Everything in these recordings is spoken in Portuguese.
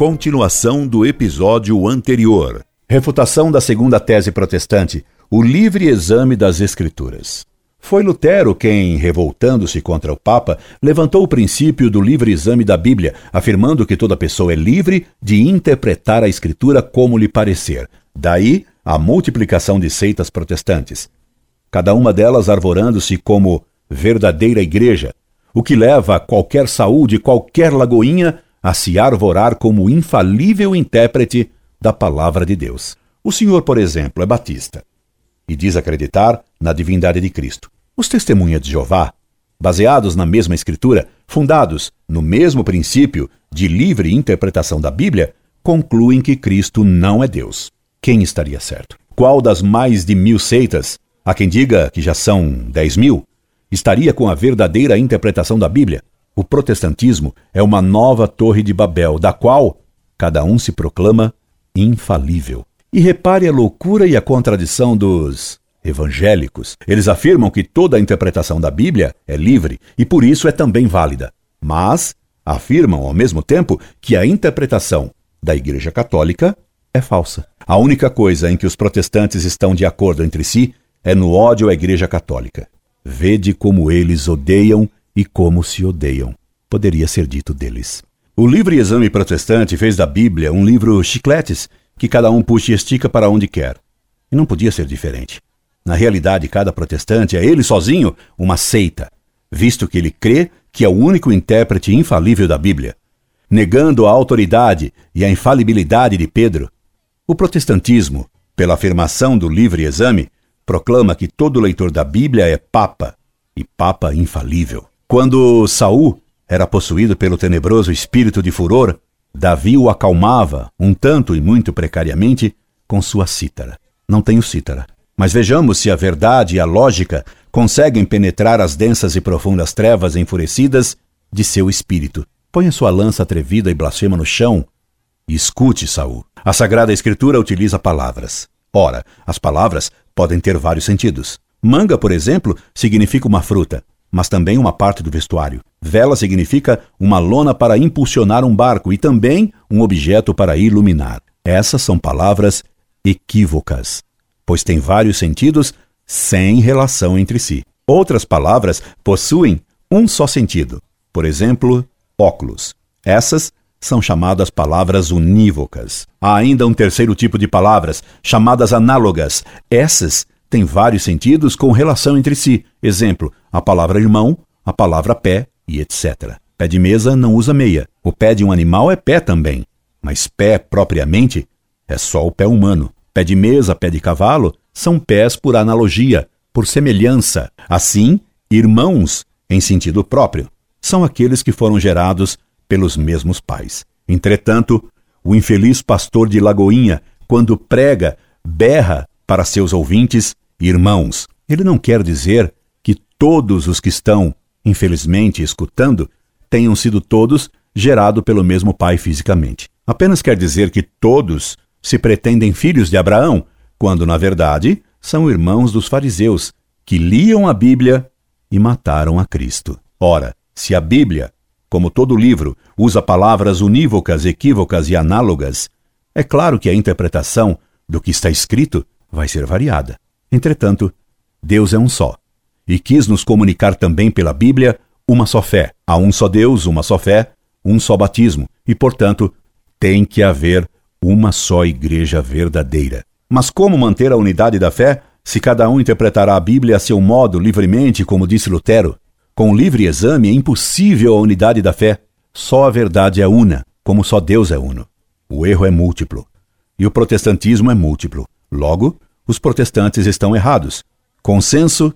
Continuação do episódio anterior. Refutação da segunda tese protestante: o livre exame das Escrituras. Foi Lutero quem, revoltando-se contra o Papa, levantou o princípio do livre exame da Bíblia, afirmando que toda pessoa é livre de interpretar a Escritura como lhe parecer. Daí a multiplicação de seitas protestantes. Cada uma delas arvorando-se como verdadeira igreja, o que leva qualquer saúde, qualquer lagoinha a se arvorar como infalível intérprete da palavra de Deus. O senhor, por exemplo, é batista e diz acreditar na divindade de Cristo. Os testemunhas de Jeová, baseados na mesma escritura, fundados no mesmo princípio de livre interpretação da Bíblia, concluem que Cristo não é Deus. Quem estaria certo? Qual das mais de mil seitas, há quem diga que já são dez mil, estaria com a verdadeira interpretação da Bíblia? O protestantismo é uma nova torre de Babel, da qual cada um se proclama infalível. E repare a loucura e a contradição dos evangélicos. Eles afirmam que toda a interpretação da Bíblia é livre e por isso é também válida. Mas afirmam ao mesmo tempo que a interpretação da Igreja Católica é falsa. A única coisa em que os protestantes estão de acordo entre si é no ódio à Igreja Católica. Vede como eles odeiam e como se odeiam. Poderia ser dito deles. O livre exame protestante fez da Bíblia um livro chicletes que cada um puxa e estica para onde quer. E não podia ser diferente. Na realidade, cada protestante é ele sozinho uma seita, visto que ele crê que é o único intérprete infalível da Bíblia. Negando a autoridade e a infalibilidade de Pedro, o protestantismo, pela afirmação do livre exame, proclama que todo leitor da Bíblia é papa e papa infalível. Quando Saul era possuído pelo tenebroso espírito de furor, Davi o acalmava, um tanto e muito precariamente, com sua cítara. Não tenho cítara. Mas vejamos se a verdade e a lógica conseguem penetrar as densas e profundas trevas enfurecidas de seu espírito. Ponha sua lança atrevida e blasfema no chão e escute, Saul. A Sagrada Escritura utiliza palavras. Ora, as palavras podem ter vários sentidos. Manga, por exemplo, significa uma fruta mas também uma parte do vestuário. Vela significa uma lona para impulsionar um barco e também um objeto para iluminar. Essas são palavras equívocas, pois têm vários sentidos sem relação entre si. Outras palavras possuem um só sentido. Por exemplo, óculos. Essas são chamadas palavras unívocas. Há ainda um terceiro tipo de palavras, chamadas análogas. Essas têm vários sentidos com relação entre si. Exemplo, a palavra irmão, a palavra pé e etc. Pé de mesa não usa meia. O pé de um animal é pé também, mas pé propriamente é só o pé humano. Pé de mesa, pé de cavalo são pés por analogia, por semelhança. Assim, irmãos, em sentido próprio, são aqueles que foram gerados pelos mesmos pais. Entretanto, o infeliz pastor de Lagoinha, quando prega, berra para seus ouvintes irmãos. Ele não quer dizer que todos os que estão, infelizmente, escutando, tenham sido todos gerados pelo mesmo pai fisicamente. Apenas quer dizer que todos se pretendem filhos de Abraão, quando, na verdade, são irmãos dos fariseus, que liam a Bíblia e mataram a Cristo. Ora, se a Bíblia, como todo livro, usa palavras unívocas, equívocas e análogas, é claro que a interpretação do que está escrito vai ser variada. Entretanto, Deus é um só, e quis nos comunicar também pela Bíblia uma só fé. Há um só Deus, uma só fé, um só batismo, e, portanto, tem que haver uma só igreja verdadeira. Mas como manter a unidade da fé se cada um interpretará a Bíblia a seu modo, livremente, como disse Lutero? Com livre exame é impossível a unidade da fé. Só a verdade é una, como só Deus é uno. O erro é múltiplo. E o protestantismo é múltiplo. Logo, os protestantes estão errados. Consenso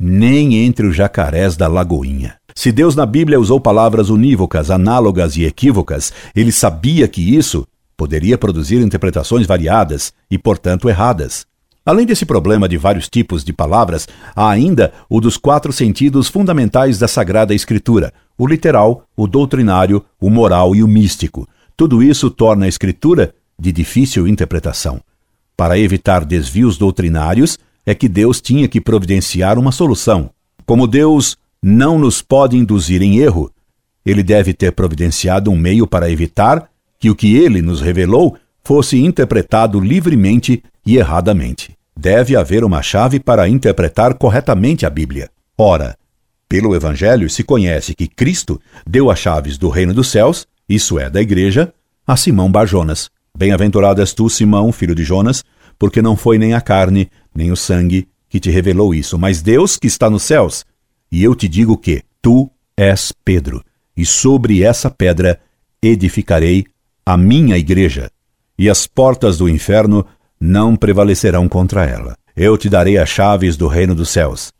nem entre os jacarés da Lagoinha. Se Deus na Bíblia usou palavras unívocas, análogas e equívocas, ele sabia que isso poderia produzir interpretações variadas e, portanto, erradas. Além desse problema de vários tipos de palavras, há ainda o dos quatro sentidos fundamentais da Sagrada Escritura: o literal, o doutrinário, o moral e o místico. Tudo isso torna a Escritura de difícil interpretação. Para evitar desvios doutrinários, é que Deus tinha que providenciar uma solução. Como Deus não nos pode induzir em erro, ele deve ter providenciado um meio para evitar que o que ele nos revelou fosse interpretado livremente e erradamente. Deve haver uma chave para interpretar corretamente a Bíblia. Ora, pelo Evangelho se conhece que Cristo deu as chaves do reino dos céus, isso é, da igreja, a Simão Barjonas. Bem-aventurado és tu, Simão, filho de Jonas, porque não foi nem a carne, nem o sangue que te revelou isso, mas Deus que está nos céus. E eu te digo que tu és Pedro, e sobre essa pedra edificarei a minha igreja, e as portas do inferno não prevalecerão contra ela. Eu te darei as chaves do reino dos céus.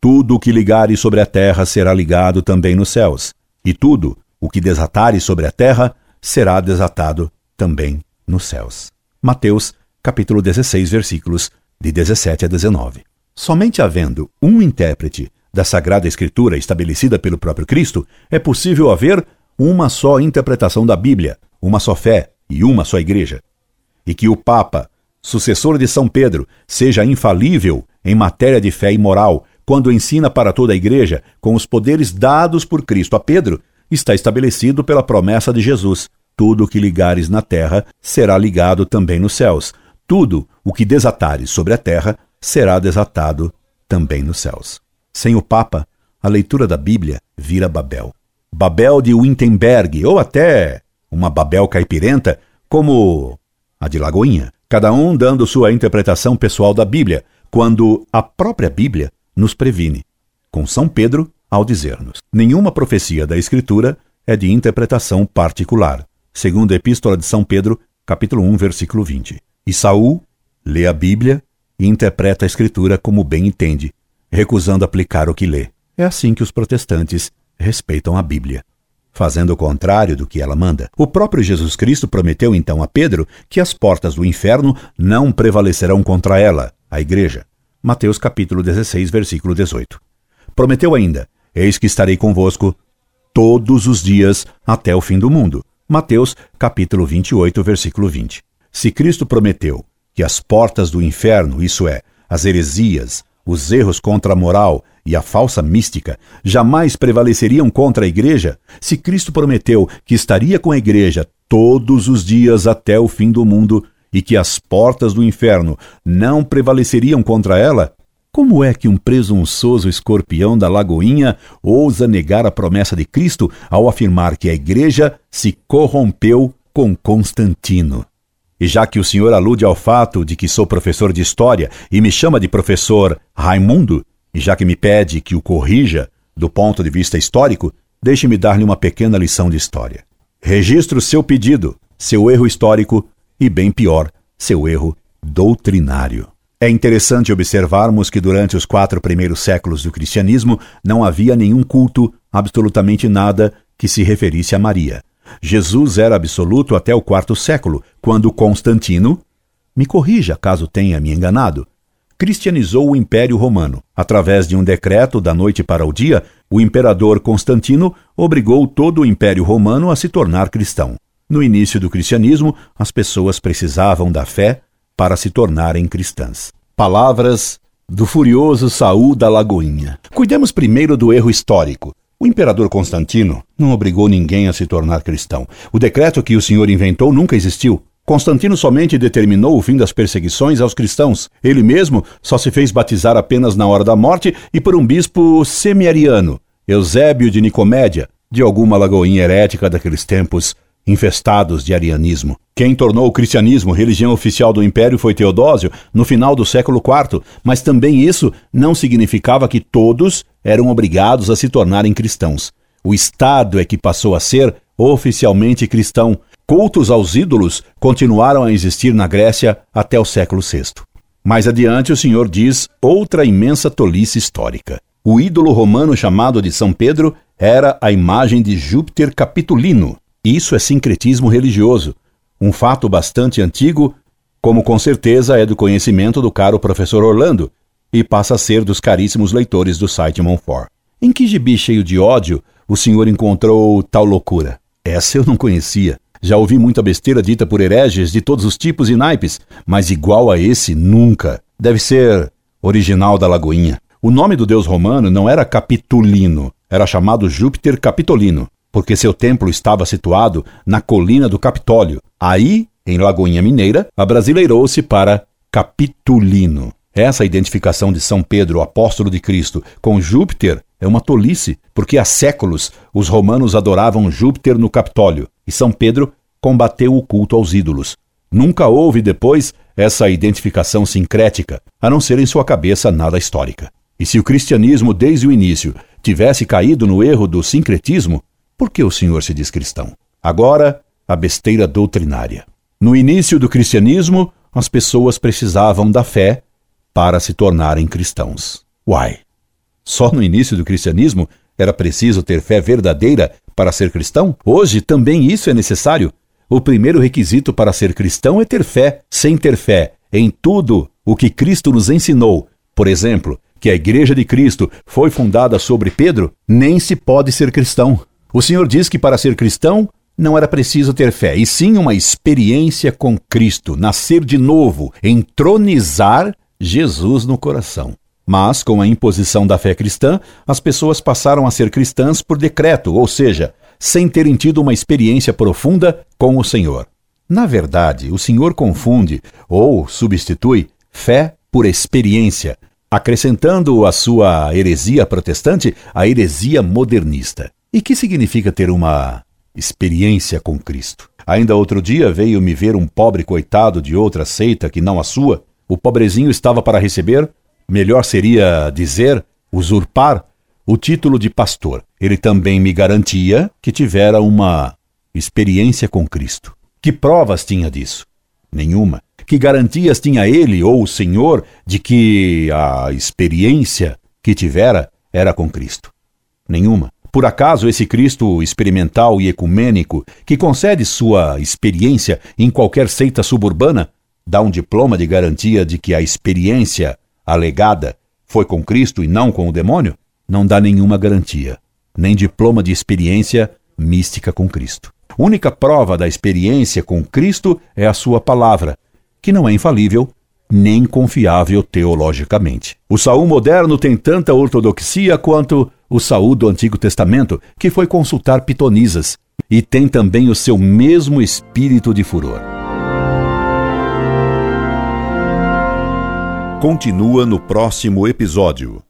Tudo o que ligares sobre a terra será ligado também nos céus, e tudo o que desatares sobre a terra será desatado também nos céus. Mateus, capítulo 16, versículos de 17 a 19. Somente havendo um intérprete da Sagrada Escritura estabelecida pelo próprio Cristo, é possível haver uma só interpretação da Bíblia, uma só fé e uma só igreja. E que o Papa, sucessor de São Pedro, seja infalível em matéria de fé e moral, quando ensina para toda a igreja, com os poderes dados por Cristo a Pedro, está estabelecido pela promessa de Jesus: tudo o que ligares na terra será ligado também nos céus. Tudo o que desatares sobre a terra será desatado também nos céus. Sem o Papa, a leitura da Bíblia vira Babel. Babel de Wittenberg, ou até uma Babel caipirenta, como a de Lagoinha, cada um dando sua interpretação pessoal da Bíblia, quando a própria Bíblia nos previne, com São Pedro ao dizer-nos: nenhuma profecia da Escritura é de interpretação particular, segundo a Epístola de São Pedro, capítulo 1, versículo 20. E Saul lê a Bíblia e interpreta a Escritura como bem entende, recusando aplicar o que lê. É assim que os protestantes respeitam a Bíblia. Fazendo o contrário do que ela manda. O próprio Jesus Cristo prometeu então a Pedro que as portas do inferno não prevalecerão contra ela, a igreja. Mateus capítulo 16, versículo 18. Prometeu ainda: Eis que estarei convosco todos os dias até o fim do mundo. Mateus capítulo 28, versículo 20. Se Cristo prometeu que as portas do inferno, isso é, as heresias, os erros contra a moral e a falsa mística, jamais prevaleceriam contra a igreja, se Cristo prometeu que estaria com a igreja todos os dias até o fim do mundo, e que as portas do inferno não prevaleceriam contra ela, como é que um presunçoso escorpião da Lagoinha ousa negar a promessa de Cristo ao afirmar que a igreja se corrompeu com Constantino? E já que o senhor alude ao fato de que sou professor de história e me chama de professor Raimundo, e já que me pede que o corrija do ponto de vista histórico, deixe-me dar-lhe uma pequena lição de história. Registro seu pedido, seu erro histórico e, bem pior, seu erro doutrinário. É interessante observarmos que durante os quatro primeiros séculos do cristianismo não havia nenhum culto, absolutamente nada, que se referisse a Maria. Jesus era absoluto até o quarto século, quando Constantino, me corrija caso tenha me enganado, cristianizou o Império Romano. Através de um decreto da noite para o dia, o imperador Constantino obrigou todo o Império Romano a se tornar cristão. No início do cristianismo, as pessoas precisavam da fé para se tornarem cristãs. Palavras do furioso Saul da Lagoinha. Cuidemos primeiro do erro histórico. O imperador Constantino não obrigou ninguém a se tornar cristão. O decreto que o senhor inventou nunca existiu. Constantino somente determinou o fim das perseguições aos cristãos. Ele mesmo só se fez batizar apenas na hora da morte e por um bispo semiariano, Eusébio de Nicomédia, de alguma lagoinha herética daqueles tempos infestados de arianismo. Quem tornou o cristianismo religião oficial do império foi Teodósio no final do século IV, mas também isso não significava que todos eram obrigados a se tornarem cristãos. O Estado é que passou a ser oficialmente cristão. Cultos aos ídolos continuaram a existir na Grécia até o século VI. Mais adiante, o Senhor diz outra imensa tolice histórica. O ídolo romano chamado de São Pedro era a imagem de Júpiter Capitolino, isso é sincretismo religioso, um fato bastante antigo, como com certeza é do conhecimento do caro professor Orlando, e passa a ser dos caríssimos leitores do site Monfort. Em que gibi cheio de ódio o senhor encontrou tal loucura? Essa eu não conhecia. Já ouvi muita besteira dita por hereges de todos os tipos e naipes, mas igual a esse nunca. Deve ser original da Lagoinha. O nome do deus romano não era Capitulino, era chamado Júpiter Capitolino. Porque seu templo estava situado na colina do Capitólio. Aí, em Lagoinha Mineira, abrasileirou-se para Capitulino. Essa identificação de São Pedro, apóstolo de Cristo, com Júpiter é uma tolice, porque há séculos os romanos adoravam Júpiter no Capitólio e São Pedro combateu o culto aos ídolos. Nunca houve depois essa identificação sincrética, a não ser em sua cabeça nada histórica. E se o cristianismo, desde o início, tivesse caído no erro do sincretismo, por que o senhor se diz cristão? Agora, a besteira doutrinária. No início do cristianismo, as pessoas precisavam da fé para se tornarem cristãos. Uai! Só no início do cristianismo era preciso ter fé verdadeira para ser cristão? Hoje também isso é necessário. O primeiro requisito para ser cristão é ter fé. Sem ter fé em tudo o que Cristo nos ensinou, por exemplo, que a Igreja de Cristo foi fundada sobre Pedro, nem se pode ser cristão. O Senhor diz que para ser cristão não era preciso ter fé, e sim uma experiência com Cristo, nascer de novo, entronizar Jesus no coração. Mas, com a imposição da fé cristã, as pessoas passaram a ser cristãs por decreto, ou seja, sem terem tido uma experiência profunda com o Senhor. Na verdade, o Senhor confunde ou substitui fé por experiência, acrescentando à sua heresia protestante a heresia modernista. E que significa ter uma experiência com Cristo? Ainda outro dia veio me ver um pobre coitado de outra seita que não a sua. O pobrezinho estava para receber, melhor seria dizer, usurpar, o título de pastor. Ele também me garantia que tivera uma experiência com Cristo. Que provas tinha disso? Nenhuma. Que garantias tinha ele ou o Senhor de que a experiência que tivera era com Cristo? Nenhuma. Por acaso esse Cristo experimental e ecumênico, que concede sua experiência em qualquer seita suburbana, dá um diploma de garantia de que a experiência alegada foi com Cristo e não com o demônio? Não dá nenhuma garantia, nem diploma de experiência mística com Cristo. Única prova da experiência com Cristo é a sua palavra, que não é infalível nem confiável teologicamente. O Saul moderno tem tanta ortodoxia quanto o Saul do Antigo Testamento, que foi consultar pitonisas, e tem também o seu mesmo espírito de furor. Continua no próximo episódio.